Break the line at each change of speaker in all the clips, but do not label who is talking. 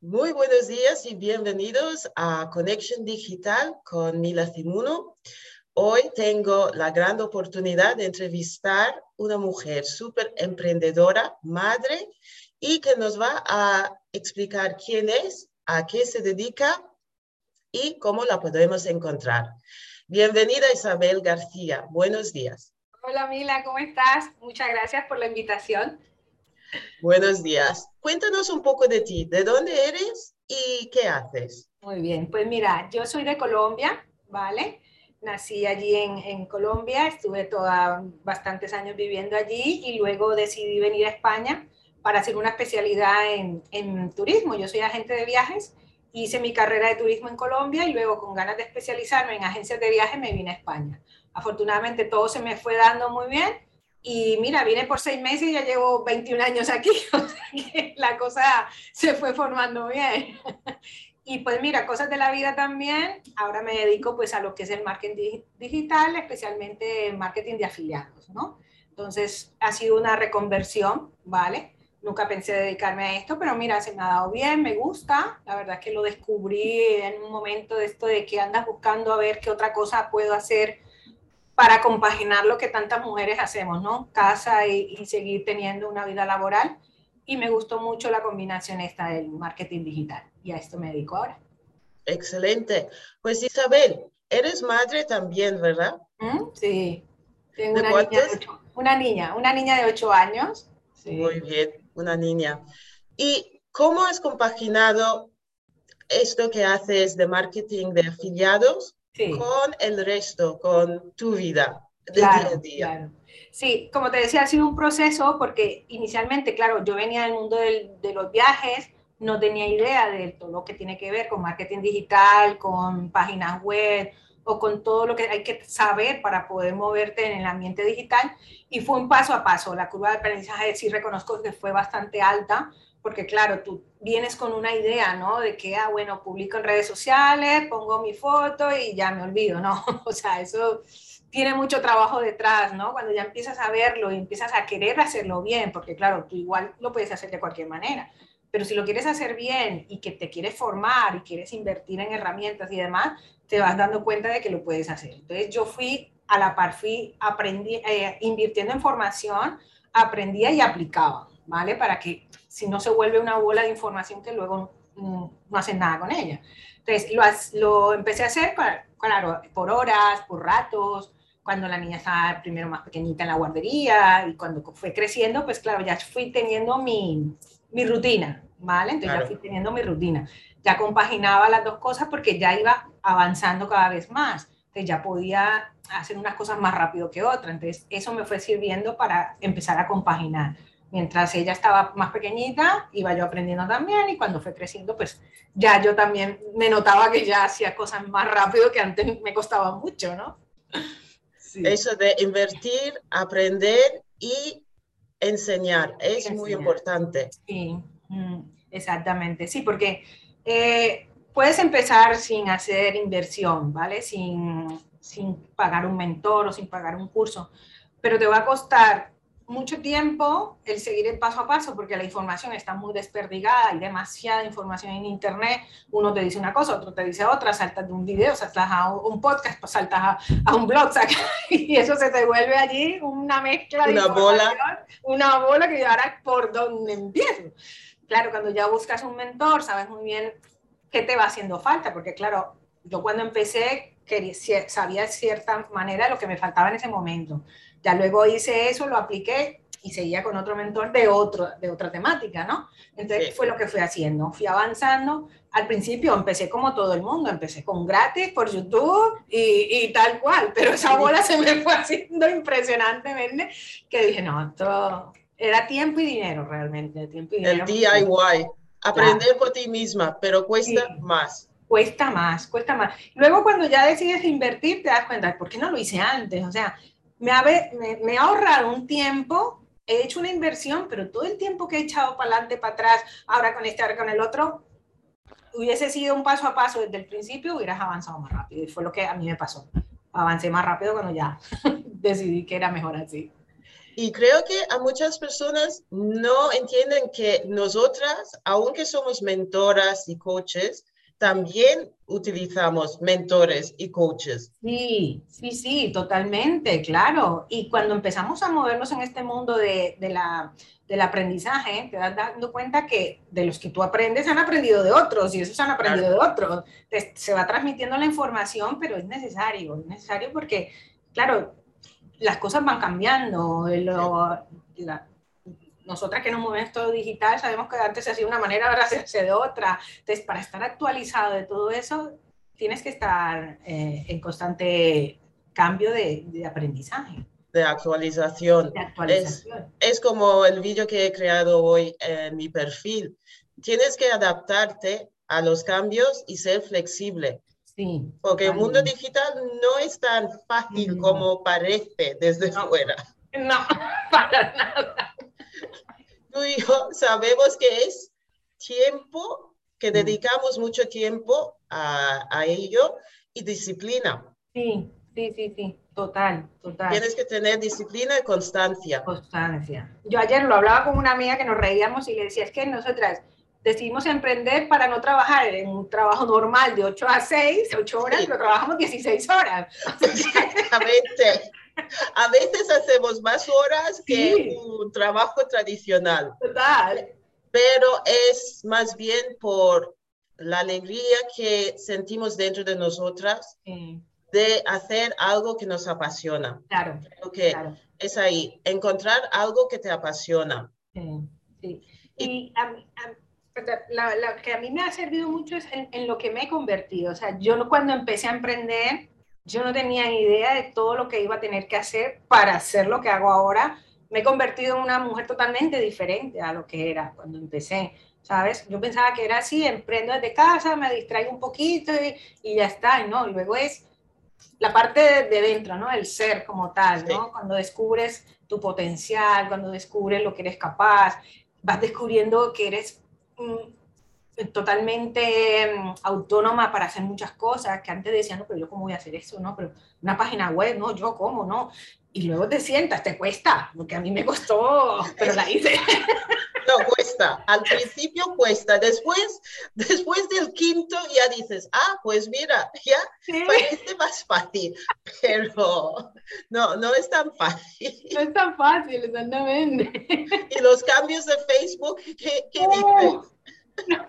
Muy buenos días y bienvenidos a Conexión Digital con Mila Cimuno. Hoy tengo la gran oportunidad de entrevistar una mujer súper emprendedora, madre, y que nos va a explicar quién es, a qué se dedica y cómo la podemos encontrar. Bienvenida Isabel García. Buenos días.
Hola Mila, ¿cómo estás? Muchas gracias por la invitación.
Buenos días. Cuéntanos un poco de ti, de dónde eres y qué haces.
Muy bien, pues mira, yo soy de Colombia, ¿vale? Nací allí en, Colombia, estuve toda, bastantes años viviendo allí y luego decidí venir a España para hacer una especialidad en, en turismo. Yo soy agente de viajes, hice mi carrera de turismo en Colombia y luego con ganas de especializarme en agencias de viajes me vine a España. Afortunadamente todo se me fue dando muy bien y mira, vine por seis meses y ya llevo 21 años aquí, o sea que la cosa se fue formando bien. Y pues mira, cosas de la vida también, ahora me dedico pues a lo que es el marketing digital, especialmente marketing de afiliados, ¿no? Entonces ha sido una reconversión, ¿vale? Nunca pensé dedicarme a esto, pero mira, se me ha dado bien, me gusta. La verdad es que lo descubrí en un momento de esto de que andas buscando a ver qué otra cosa puedo hacer para compaginar lo que tantas mujeres hacemos, ¿no? Casa y, seguir teniendo una vida laboral. Y me gustó mucho la combinación esta del marketing digital. Y a esto me dedico ahora.
Excelente. Pues Isabel, eres madre también, ¿verdad?
¿Mm? Sí. Tengo una niña, ocho, una niña, una niña de ocho años.
Muy bien, una niña. ¿Y cómo has compaginado esto que haces de marketing de afiliados con el resto, con tu vida de día a día.
Sí, como te decía, ha sido un proceso porque inicialmente, claro, yo venía del mundo de los viajes, no tenía idea de todo lo que tiene que ver con marketing digital, con páginas web o con todo lo que hay que saber para poder moverte en el ambiente digital. Y fue un paso a paso. La curva de aprendizaje sí reconozco que fue bastante alta, porque claro, tú vienes con una idea, ¿no? De que, ah, bueno, publico en redes sociales, pongo mi foto y ya me olvido, ¿no? O sea, eso tiene mucho trabajo detrás, ¿no? Cuando ya empiezas a verlo y empiezas a querer hacerlo bien, porque claro, tú igual lo puedes hacer de cualquier manera, pero si lo quieres hacer bien y que te quieres formar y quieres invertir en herramientas y demás, te vas dando cuenta de que lo puedes hacer. Entonces yo fui a la par, fui aprendí, eh, invirtiendo en formación, aprendía y aplicaba, ¿vale? Para que si no se vuelve una bola de información que luego no, no hacen nada con ella. Entonces, lo, lo empecé a hacer, claro, por horas, por ratos, cuando la niña estaba primero más pequeñita en la guardería y cuando fue creciendo, pues claro, ya fui teniendo mi, mi rutina, ¿vale? Entonces ya fui teniendo mi rutina. Ya compaginaba las dos cosas porque ya iba avanzando cada vez más. Entonces ya podía hacer unas cosas más rápido que otras. Entonces eso me fue sirviendo para empezar a compaginar mientras ella estaba más pequeñita, iba yo aprendiendo también y cuando fue creciendo, pues ya yo también me notaba que ya hacía cosas más rápido que antes me costaba mucho, ¿no?
Eso de invertir, aprender y enseñar es muy importante.
Sí, mm, exactamente, sí, porque eh, puedes empezar sin hacer inversión, ¿vale? Sin, sin pagar un mentor o sin pagar un curso, pero te va a costar mucho tiempo el seguir el paso a paso porque la información está muy desperdigada, hay demasiada información en internet, uno te dice una cosa, otro te dice otra, saltas de un video, saltas a un podcast, pues saltas a, un blog, y eso se te vuelve allí una mezcla
de una bola.
una bola que ahora por dónde empiezo. Claro, cuando ya buscas un mentor, sabes muy bien qué te va haciendo falta, porque claro, yo cuando empecé quería, sabía de cierta manera lo que me faltaba en ese momento ya luego hice eso, lo apliqué y seguía con otro mentor de, otro, de otra temática, ¿no? Entonces fue lo que fui haciendo, fui avanzando. Al principio empecé como todo el mundo, empecé con gratis por YouTube y, y tal cual, pero esa bola se me fue haciendo impresionantemente que dije, no, esto era tiempo y dinero realmente, tiempo y dinero.
El DIY, aprender por ti misma, pero cuesta más.
Cuesta más, cuesta más. Luego cuando ya decides invertir, te das cuenta, ¿por qué no lo hice antes? O sea, me ha, me, ahorrado un tiempo, he hecho una inversión, pero todo el tiempo que he echado para adelante, para atrás, ahora con este, ahora con el otro, hubiese sido un paso a paso desde el principio, hubieras avanzado más rápido. Y fue lo que a mí me pasó. Avancé más rápido cuando ya decidí que era mejor así.
Y creo que a muchas personas no entienden que nosotras, aunque somos mentoras y coaches, también utilizamos mentores y coaches.
Sí, sí, sí, totalmente, claro. Y cuando empezamos a movernos en este mundo de, de la, del aprendizaje, te das dando cuenta que de los que tú aprendes han aprendido de otros y esos han aprendido de otros. se va transmitiendo la información, pero es necesario, es necesario porque, claro, las cosas van cambiando. Lo, nosotras que nos movemos todo digital, sabemos que antes se hacía de una manera, ahora se hace de otra. Entonces, para estar actualizado de todo eso, tienes que estar eh, en constante cambio de, de, aprendizaje.
De actualización.
De actualización.
Es, es como el vídeo que he creado hoy en mi perfil. Tienes que adaptarte a los cambios y ser flexible.
Sí,
Porque el mundo digital no es tan fácil
No.
como parece desde
No.
fuera.
no, para nada.
Tú y yo sabemos que es tiempo, que
Mm.
dedicamos mucho tiempo a, a ello y disciplina.
Sí, sí, sí, sí, total, total.
Tienes que tener disciplina y constancia.
Constancia. Yo ayer lo hablaba con una amiga que nos reíamos y le decía, es que nosotras decidimos emprender para no trabajar en un trabajo normal de 8 a 6, 8 horas,
Sí.
pero trabajamos 16 horas.
Exactamente. A veces hacemos más horas que
Sí.
un trabajo tradicional,
Total.
pero es más bien por la alegría que sentimos dentro de nosotras
Sí,
de hacer algo que nos apasiona.
claro,
Creo que
claro.
es ahí, encontrar algo que te apasiona.
Sí. Y a mí- a- la, la que a mí me ha servido mucho es en, en lo que me he convertido. O sea, yo cuando empecé a emprender, yo no tenía idea de todo lo que iba a tener que hacer para hacer lo que hago ahora. Me he convertido en una mujer totalmente diferente a lo que era cuando empecé. ¿Sabes? Yo pensaba que era así, emprendo desde casa, me distraigo un poquito y, y ya está, y no, y luego es la parte de, de dentro, ¿no? El ser como tal, ¿no?
Sí.
Cuando descubres tu potencial, cuando descubres lo que eres capaz, vas descubriendo que eres totalmente mm, autónoma para hacer muchas cosas, que antes decían, no, pero yo cómo voy a hacer eso, ¿no? Pero una página web, no, yo cómo, ¿no? Y luego te sientas, te cuesta, porque a mí me costó, pero la hice.
No, cuesta. Al principio cuesta. Después, después del quinto ya dices, ah, pues mira, ya
Sí,
parece más fácil. Pero no, no es tan fácil.
no es tan fácil, exactamente.
Y los cambios de Facebook, ¿qué, qué
Oh,
dices?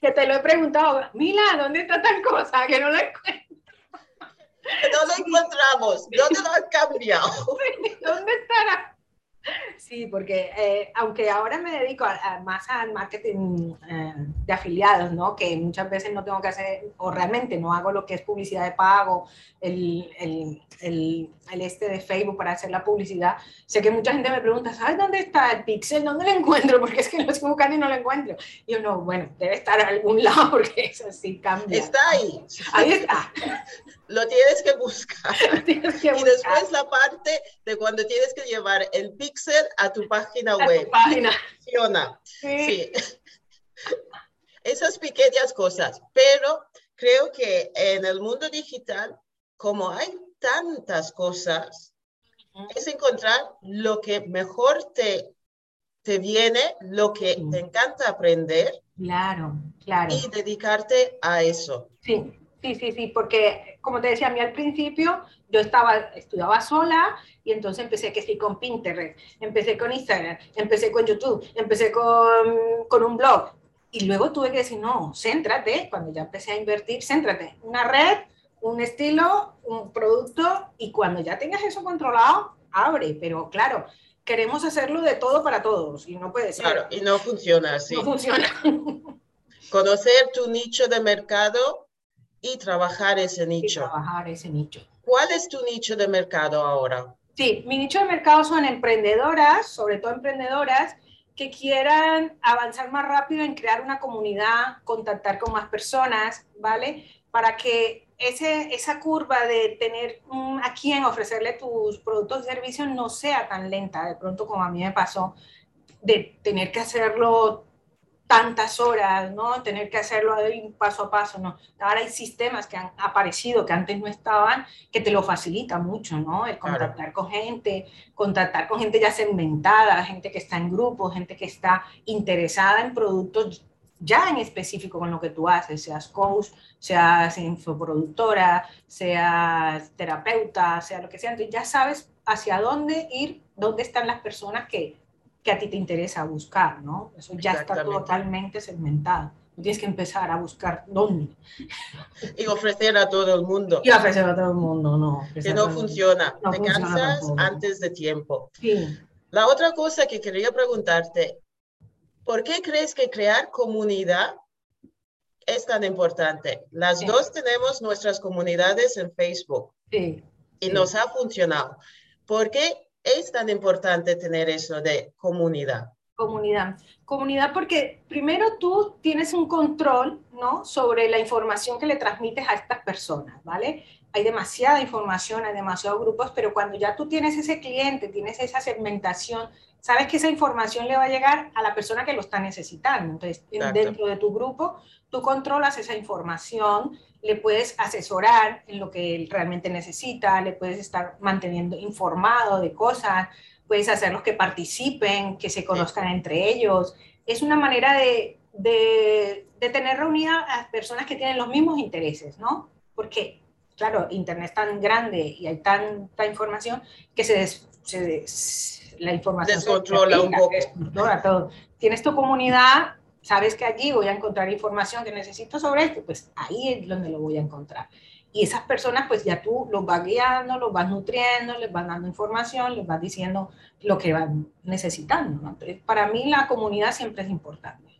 Que te lo he preguntado, Mila, ¿dónde está tal cosa? Que no la encuentro.
No lo encontramos. ¿Dónde lo han cambiado?
¿Dónde estará? Sí, porque eh, aunque ahora me dedico a- a más al marketing eh, de afiliados, ¿no? Que muchas veces no tengo que hacer, o realmente no hago lo que es publicidad de pago, el, el, el, el este de Facebook para hacer la publicidad. Sé que mucha gente me pregunta, ¿sabes dónde está el pixel? ¿Dónde lo encuentro? Porque es que lo estoy buscando y no lo encuentro. Y yo, no, bueno, debe estar en algún lado porque eso sí cambia.
Está ahí.
Ahí está.
Lo tienes que buscar.
Tienes que
Y
buscar
después la parte de cuando tienes que llevar el pixel a tu página
a tu
web.
página.
Funciona.
Sí.
Sí. Esas pequeñas cosas. Pero creo que en el mundo digital, como hay tantas cosas, es encontrar lo que mejor te, te viene, lo que
Sí.
te encanta aprender
Claro, claro.
y dedicarte a eso.
Sí, sí, sí, sí, porque como te decía, a mí al principio yo estaba, estudiaba sola y entonces empecé que sí con Pinterest, empecé con Instagram, empecé con YouTube, empecé con, con un blog y luego tuve que decir, no, céntrate, cuando ya empecé a invertir, céntrate, una red, un estilo, un producto y cuando ya tengas eso controlado, abre, pero claro, queremos hacerlo de todo para todos y no puede ser,
Claro, y no funciona así.
no funciona.
Conocer tu nicho de mercado y trabajar ese
Y
nicho.
trabajar ese nicho.
¿Cuál es tu nicho de mercado ahora?
Sí, mi nicho de mercado son emprendedoras, sobre todo emprendedoras que quieran avanzar más rápido en crear una comunidad, contactar con más personas, ¿vale? Para que ese, esa curva de tener a quién ofrecerle tus productos y servicios no sea tan lenta, de pronto como a mí me pasó, de tener que hacerlo tantas horas, ¿no? Tener que hacerlo ahí paso a paso, ¿no? Ahora hay sistemas que han aparecido que antes no estaban, que te lo facilita mucho, ¿no? El contactar con gente, contactar con gente ya segmentada, gente que está en grupos, gente que está interesada en productos ya en específico con lo que tú haces, seas coach, seas infoproductora, seas terapeuta, sea lo que sea, entonces ya sabes hacia dónde ir, dónde están las personas que que a ti te interesa buscar, ¿no? Eso ya está totalmente segmentado. No tienes que empezar a buscar dónde.
Y ofrecer a todo el mundo.
Y ofrecer a todo el mundo, no.
Que no funciona. te cansas antes de tiempo.
Sí.
La otra cosa que quería preguntarte, ¿por qué crees que crear comunidad es tan importante? Las dos tenemos nuestras comunidades en Facebook.
Sí.
Y nos ha funcionado. ¿Por qué es tan importante tener eso de comunidad?
Comunidad. Comunidad porque primero tú tienes un control, ¿no? Sobre la información que le transmites a estas personas, ¿vale? Hay demasiada información, hay demasiados grupos, pero cuando ya tú tienes ese cliente, tienes esa segmentación, sabes que esa información le va a llegar a la persona que lo está necesitando. Entonces, dentro de tu grupo, tú controlas esa información, le puedes asesorar en lo que él realmente necesita, le puedes estar manteniendo informado de cosas, puedes hacerlos que participen, que se conozcan entre ellos. Es una manera de, de, tener reunidas a personas que tienen los mismos intereses, ¿no? Porque, claro, Internet es tan grande y hay tanta información que se, la información
descontrola un poco.
todo. Tienes tu comunidad sabes que allí voy a encontrar información que necesito sobre esto, pues ahí es donde lo voy a encontrar. Y esas personas, pues ya tú los vas guiando, los vas nutriendo, les vas dando información, les vas diciendo lo que van necesitando. Entonces, para mí la comunidad siempre es importante.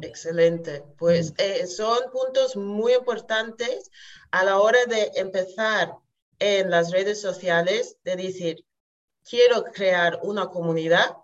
Excelente. Pues eh, son puntos muy importantes a la hora de empezar en las redes sociales, de decir, quiero crear una comunidad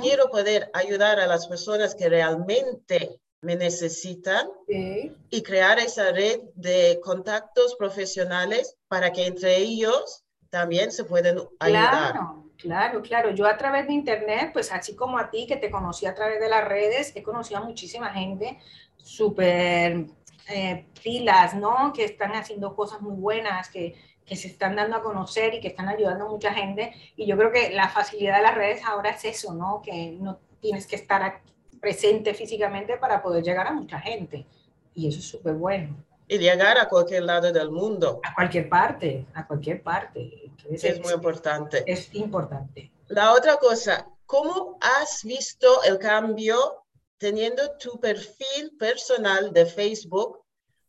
Quiero poder ayudar a las personas que realmente me necesitan y crear esa red de contactos profesionales para que entre ellos también se pueden ayudar.
Claro, claro, claro. Yo a través de internet, pues así como a ti que te conocí a través de las redes, he conocido a muchísima gente súper eh, pilas, ¿no? Que están haciendo cosas muy buenas, que que se están dando a conocer y que están ayudando a mucha gente. Y yo creo que la facilidad de las redes ahora es eso, ¿no? Que no tienes que estar presente físicamente para poder llegar a mucha gente. Y eso es súper bueno.
Y llegar a cualquier lado del mundo.
A cualquier parte, a cualquier parte.
es, muy importante.
Es importante.
La otra cosa, ¿cómo has visto el cambio teniendo tu perfil personal de Facebook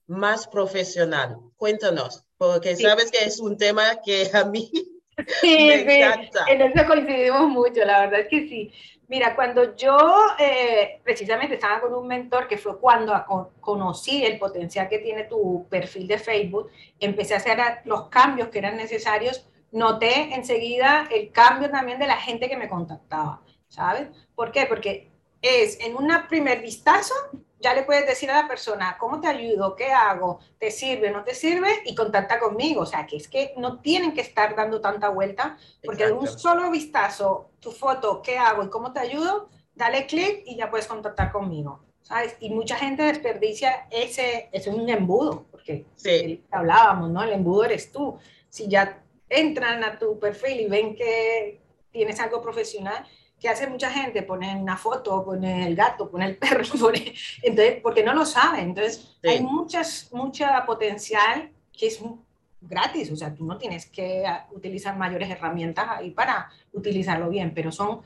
más profesional? Cuéntanos porque sabes que es un tema que a mí me encanta.
en eso coincidimos mucho, la verdad es que sí. Mira, cuando yo eh, precisamente estaba con un mentor, que fue cuando conocí el potencial que tiene tu perfil de Facebook, empecé a hacer los cambios que eran necesarios, noté enseguida el cambio también de la gente que me contactaba, ¿sabes? ¿Por qué? Porque es en un primer vistazo ya le puedes decir a la persona, ¿cómo te ayudo? ¿Qué hago? ¿Te sirve? ¿No te sirve? Y contacta conmigo. O sea, que es que no tienen que estar dando tanta vuelta, porque de un solo vistazo, tu foto, ¿qué hago y cómo te ayudo? Dale clic y ya puedes contactar conmigo. ¿Sabes? Y mucha gente desperdicia ese, es un embudo, porque
sí.
hablábamos, ¿no? El embudo eres tú. Si ya entran a tu perfil y ven que tienes algo profesional, que hace mucha gente, pone una foto, pone el gato, pone el perro, entonces, porque no lo saben. Entonces, hay muchas, mucha potencial que es gratis, o sea, tú no tienes que utilizar mayores herramientas ahí para utilizarlo bien, pero son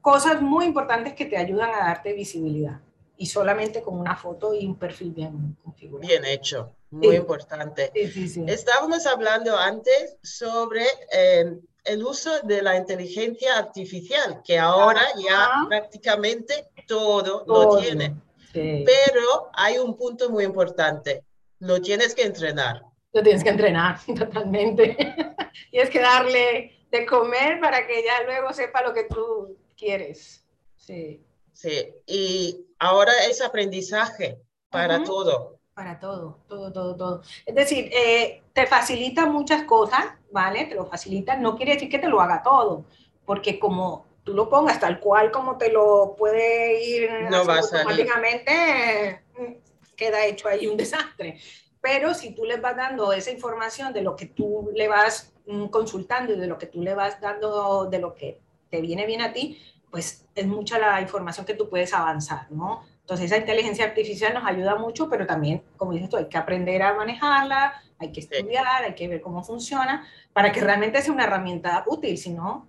cosas muy importantes que te ayudan a darte visibilidad. Y solamente con una foto y un perfil bien configurado.
Bien hecho, muy importante. Estábamos hablando antes sobre eh, el uso de la inteligencia artificial, que ahora ya prácticamente todo, lo tiene. Pero hay un punto muy importante, lo tienes que entrenar.
Lo tienes que entrenar, totalmente. tienes que darle de comer para que ya luego sepa lo que tú quieres. Sí.
Sí, y ahora es aprendizaje para todo.
Para todo, todo, todo, todo. Es decir, eh, te facilita muchas cosas, ¿vale? Te lo facilita, no quiere decir que te lo haga todo, porque como tú lo pongas tal cual como te lo puede ir
no va
automáticamente, mm, queda hecho ahí un desastre. Pero si tú les vas dando esa información de lo que tú le vas mm, consultando y de lo que tú le vas dando, de lo que te viene bien a ti, pues es mucha la información que tú puedes avanzar, ¿no? Entonces esa inteligencia artificial nos ayuda mucho, pero también, como dices tú, hay que aprender a manejarla, hay que estudiar, hay que ver cómo funciona, para que realmente sea una herramienta útil, si no,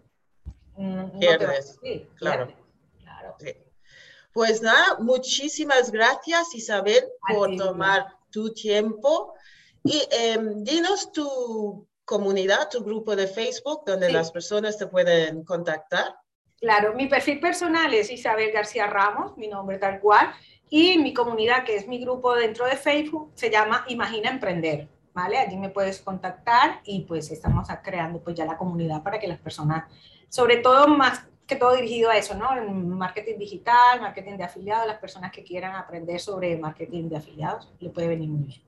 no pierdes. claro. claro. Pues nada, muchísimas gracias Isabel por tomar tu tiempo y em, dinos tu comunidad, tu grupo de Facebook donde las personas te pueden contactar.
Claro, mi perfil personal es Isabel García Ramos, mi nombre tal cual, y mi comunidad, que es mi grupo dentro de Facebook, se llama Imagina Emprender, ¿vale? Allí me puedes contactar y pues estamos creando pues ya la comunidad para que las personas, sobre todo más que todo dirigido a eso, ¿no? marketing digital, marketing de afiliados, las personas que quieran aprender sobre marketing de afiliados, le puede venir muy bien.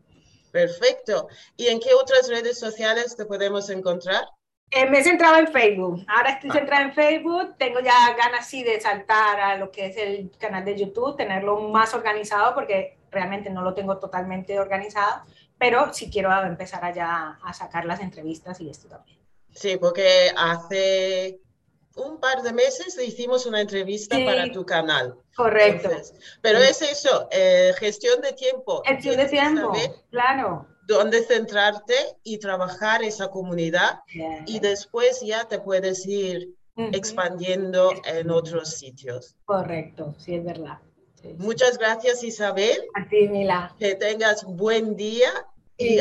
Perfecto. ¿Y en qué otras redes sociales te podemos encontrar?
Eh, me he centrado en Facebook. Ahora estoy ah. centrada en Facebook. Tengo ya ganas sí de saltar a lo que es el canal de YouTube, tenerlo más organizado porque realmente no lo tengo totalmente organizado, pero sí quiero empezar allá a sacar las entrevistas y esto también.
Sí, porque hace un par de meses hicimos una entrevista para tu canal.
Correcto.
pero es eso, eh, gestión de tiempo.
Gestión de tiempo, claro.
Dónde centrarte y trabajar esa comunidad y después ya te puedes ir expandiendo en otros sitios.
Correcto, sí, es verdad.
Muchas gracias Isabel.
A ti, Mila.
Que tengas buen día y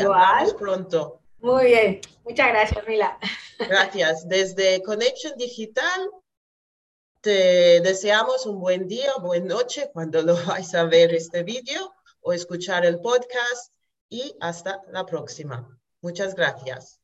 pronto.
Muy bien, muchas gracias, Mila.
Gracias. Desde Connection Digital te deseamos un buen día, buena noche cuando lo vais a ver este vídeo o escuchar el podcast y hasta la próxima. Muchas gracias.